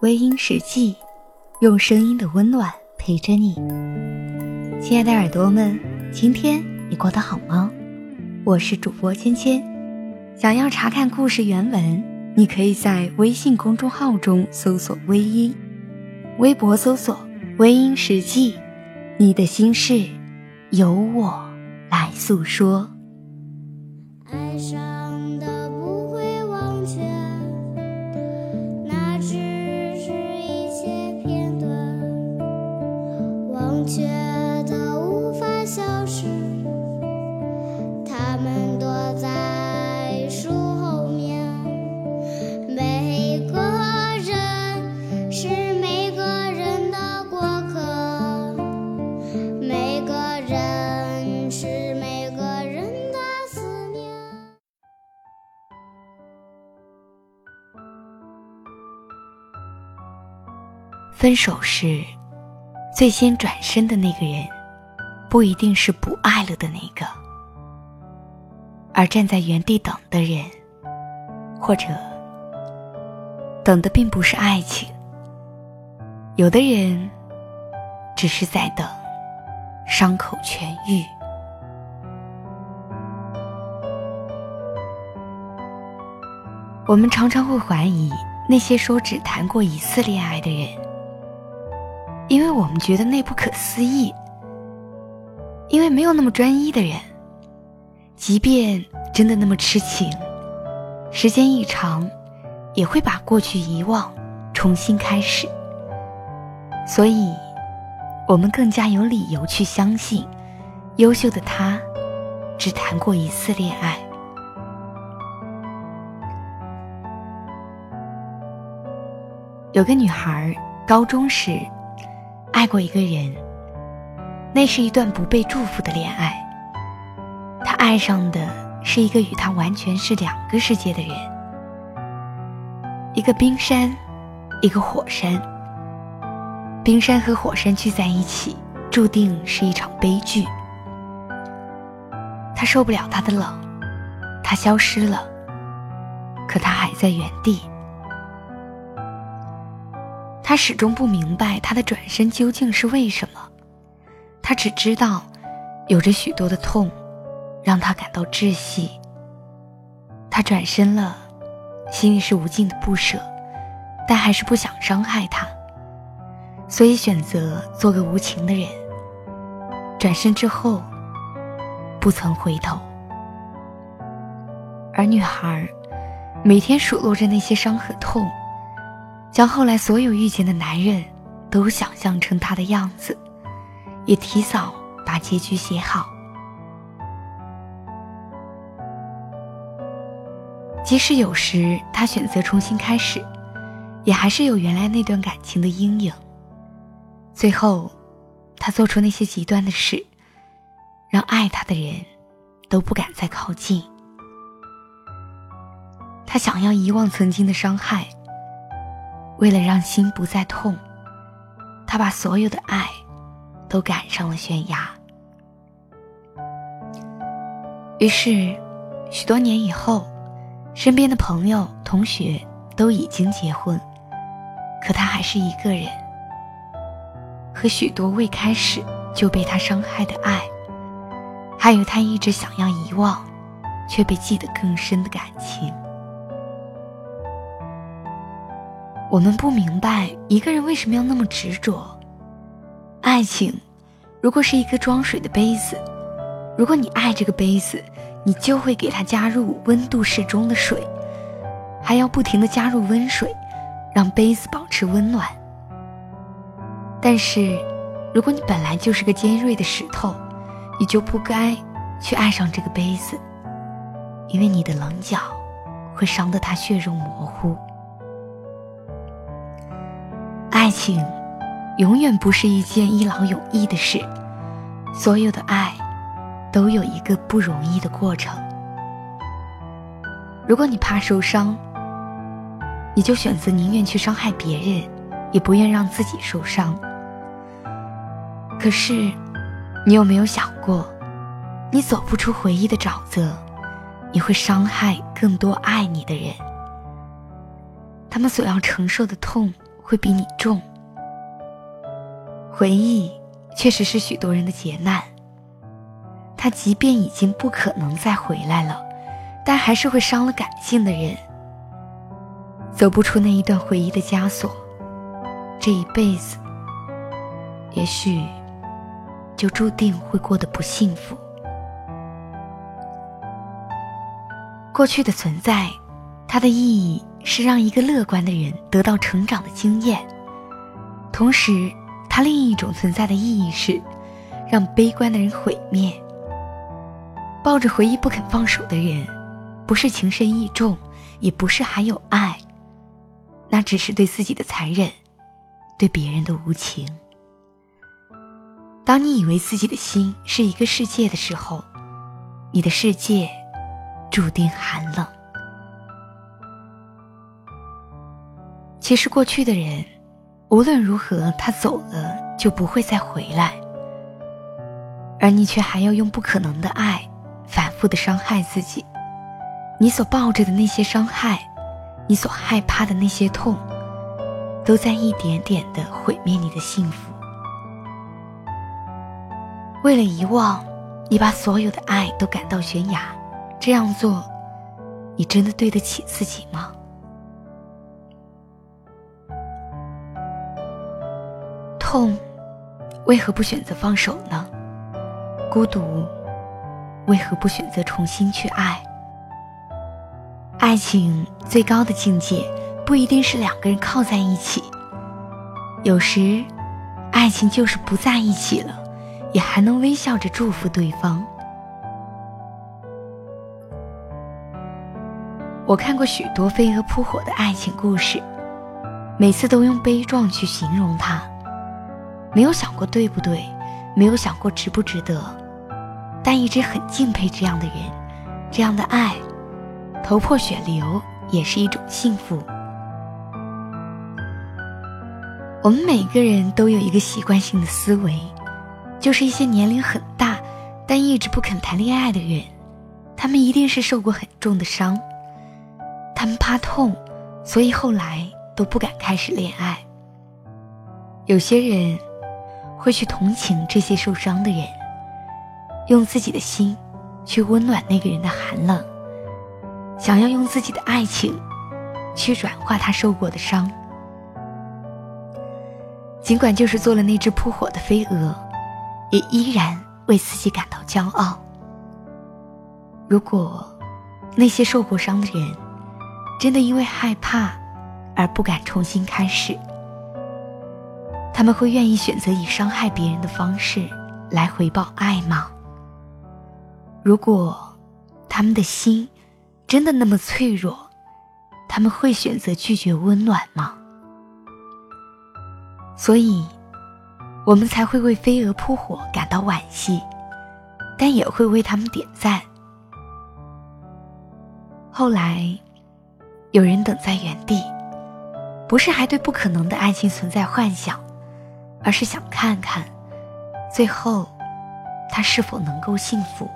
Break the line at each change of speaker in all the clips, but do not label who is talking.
微音时记，用声音的温暖陪着你。亲爱的耳朵们，今天你过得好吗？我是主播芊芊。想要查看故事原文，你可以在微信公众号中搜索“微音”，微博搜索“微音时记”。你的心事，由我来诉说。分手时，最先转身的那个人，不一定是不爱了的那个，而站在原地等的人，或者等的并不是爱情。有的人只是在等伤口痊愈。我们常常会怀疑那些说只谈过一次恋爱的人。因为我们觉得那不可思议，因为没有那么专一的人，即便真的那么痴情，时间一长，也会把过去遗忘，重新开始。所以，我们更加有理由去相信，优秀的他，只谈过一次恋爱。有个女孩，高中时。爱过一个人，那是一段不被祝福的恋爱。他爱上的是一个与他完全是两个世界的人，一个冰山，一个火山。冰山和火山聚在一起，注定是一场悲剧。他受不了他的冷，他消失了，可他还在原地。他始终不明白他的转身究竟是为什么，他只知道，有着许多的痛，让他感到窒息。他转身了，心里是无尽的不舍，但还是不想伤害他，所以选择做个无情的人。转身之后，不曾回头。而女孩，每天数落着那些伤和痛。将后来所有遇见的男人，都想象成他的样子，也提早把结局写好。即使有时他选择重新开始，也还是有原来那段感情的阴影。最后，他做出那些极端的事，让爱他的人都不敢再靠近。他想要遗忘曾经的伤害。为了让心不再痛，他把所有的爱都赶上了悬崖。于是，许多年以后，身边的朋友、同学都已经结婚，可他还是一个人，和许多未开始就被他伤害的爱，还有他一直想要遗忘，却被记得更深的感情。我们不明白一个人为什么要那么执着。爱情，如果是一个装水的杯子，如果你爱这个杯子，你就会给它加入温度适中的水，还要不停的加入温水，让杯子保持温暖。但是，如果你本来就是个尖锐的石头，你就不该去爱上这个杯子，因为你的棱角会伤得它血肉模糊。情，永远不是一件一劳永逸的事。所有的爱，都有一个不容易的过程。如果你怕受伤，你就选择宁愿去伤害别人，也不愿让自己受伤。可是，你有没有想过，你走不出回忆的沼泽，你会伤害更多爱你的人。他们所要承受的痛。会比你重。回忆确实是许多人的劫难。他即便已经不可能再回来了，但还是会伤了感性的人。走不出那一段回忆的枷锁，这一辈子，也许就注定会过得不幸福。过去的存在，它的意义是让一个乐观的人得到成长的经验；同时，它另一种存在的意义是，让悲观的人毁灭。抱着回忆不肯放手的人，不是情深意重，也不是还有爱，那只是对自己的残忍，对别人的无情。当你以为自己的心是一个世界的时候，你的世界注定寒冷。其实过去的人，无论如何，他走了就不会再回来，而你却还要用不可能的爱。反复的伤害自己，你所抱着的那些伤害，你所害怕的那些痛，都在一点点的毁灭你的幸福。为了遗忘，你把所有的爱都赶到悬崖，这样做，你真的对得起自己吗？痛，为何不选择放手呢？孤独。为何不选择重新去爱？爱情最高的境界不一定是两个人靠在一起，有时，爱情就是不在一起了，也还能微笑着祝福对方。我看过许多飞蛾扑火的爱情故事，每次都用悲壮去形容它，没有想过对不对，没有想过值不值得。但一直很敬佩这样的人，这样的爱，头破血流也是一种幸福。我们每个人都有一个习惯性的思维，就是一些年龄很大但一直不肯谈恋爱的人，他们一定是受过很重的伤，他们怕痛，所以后来都不敢开始恋爱。有些人会去同情这些受伤的人。用自己的心去温暖那个人的寒冷，想要用自己的爱情去软化他受过的伤。尽管就是做了那只扑火的飞蛾，也依然为自己感到骄傲。如果那些受过伤的人真的因为害怕而不敢重新开始，他们会愿意选择以伤害别人的方式来回报爱吗？如果他们的心真的那么脆弱，他们会选择拒绝温暖吗？所以，我们才会为飞蛾扑火感到惋惜，但也会为他们点赞。后来，有人等在原地，不是还对不可能的爱情存在幻想，而是想看看，最后，他是否能够幸福。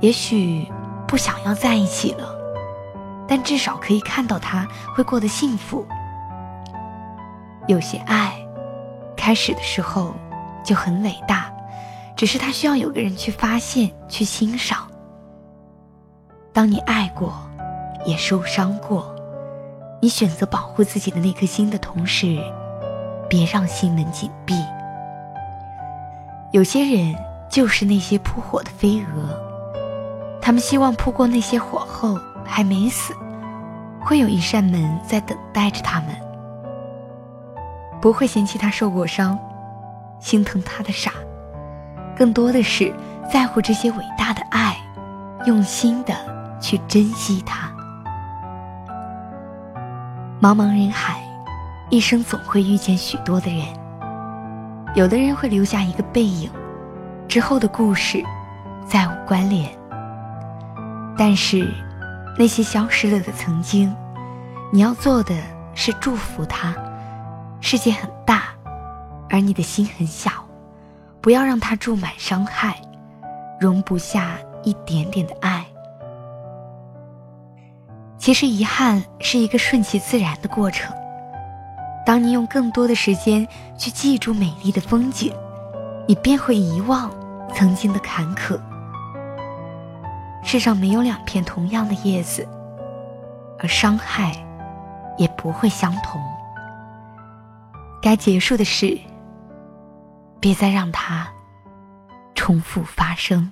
也许不想要在一起了，但至少可以看到他会过得幸福。有些爱，开始的时候就很伟大，只是他需要有个人去发现、去欣赏。当你爱过，也受伤过，你选择保护自己的那颗心的同时，别让心门紧闭。有些人就是那些扑火的飞蛾。他们希望扑过那些火后还没死，会有一扇门在等待着他们。不会嫌弃他受过伤，心疼他的傻，更多的是在乎这些伟大的爱，用心的去珍惜它。茫茫人海，一生总会遇见许多的人，有的人会留下一个背影，之后的故事再无关联。但是，那些消失了的曾经，你要做的是祝福他。世界很大，而你的心很小，不要让它注满伤害，容不下一点点的爱。其实，遗憾是一个顺其自然的过程。当你用更多的时间去记住美丽的风景，你便会遗忘曾经的坎坷。世上没有两片同样的叶子，而伤害也不会相同。该结束的事，别再让它重复发生。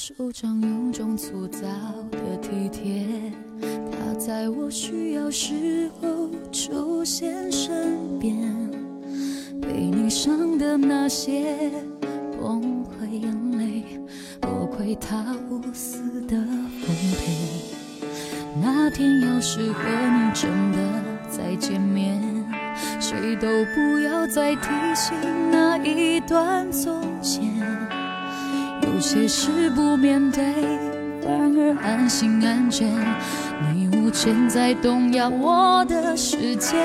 手掌有种粗糙的体贴，他在我需要时候出现身边，被你伤的那些崩溃眼泪，多亏他无私的奉陪。那天要是和你真的再见面，谁都不要再提醒那一段从前。有些事不面对，反而安心安全。你无权再动摇我的世界。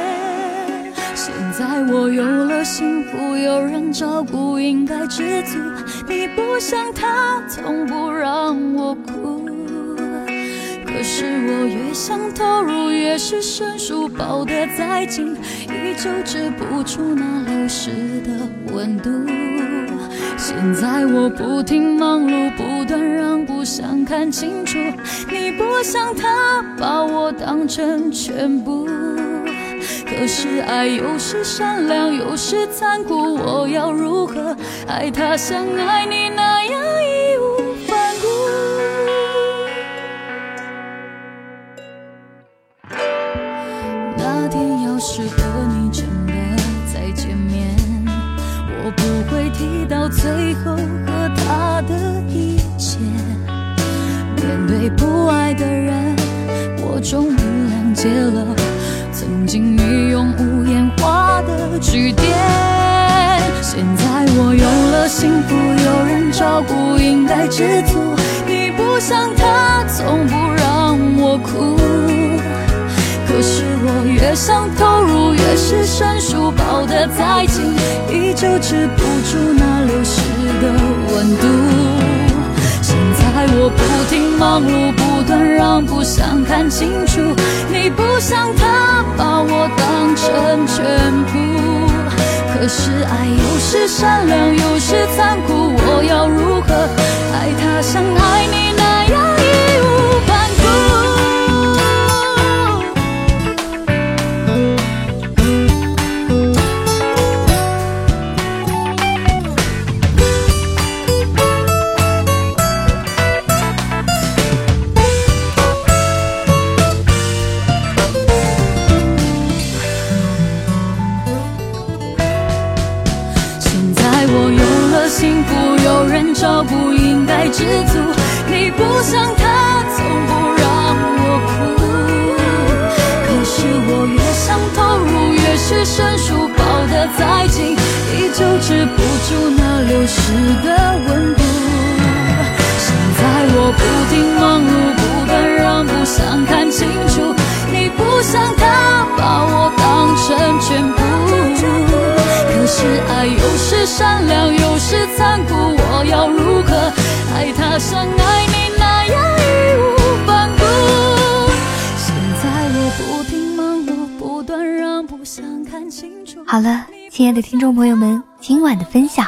现在我有了幸福，有人照顾，应该知足。你不像他，从不让我哭。可是我越想投入，越是生疏，抱得再紧，依旧止不住那流失的温度。现在我不停忙碌，不断让步，想看清楚。你不像他把我当成全部。可是爱有时善良，有时残酷，我要如何爱他像爱你那样义无反顾？那天要是和你提到最后和他的一切。面对不爱的人，我终于谅解了曾经你用无言画的句点。现在我有了幸福，有人照顾，应该知足。你不像他，从不让我哭。可是我越想投入，越是生疏，抱得再紧，依旧止不住那流失的温度。现在我不停忙碌，不断让步，想看清楚。你不像他，把我当成全部。可是爱有时善良，有时残酷，我要如何爱他像爱你那流失的温度。现在我不停忙碌，不断让步，想看清楚。你不像他，把我当成全部。可是爱有时善良，有时残酷，我要如何爱他像爱你那样义无反顾？现在我不停忙碌，不断让步，想看清楚。
好了，亲爱的听众朋友们，今晚的分享